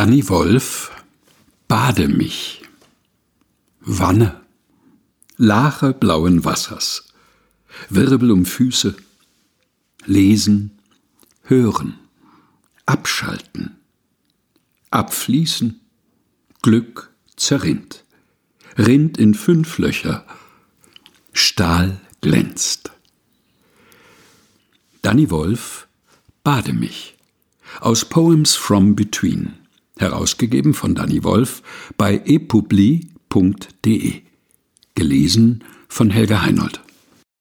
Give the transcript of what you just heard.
Danny Wolf Bade mich. Wanne. Lache blauen Wassers. Wirbel um Füße. Lesen. Hören. Abschalten. Abfließen. Glück zerrinnt. Rinnt in fünf Löcher. Stahl glänzt. Danny Wolf Bade mich. Aus Poems from Between herausgegeben von Danny Wolf bei epubli.de. Gelesen von Helga Heinold.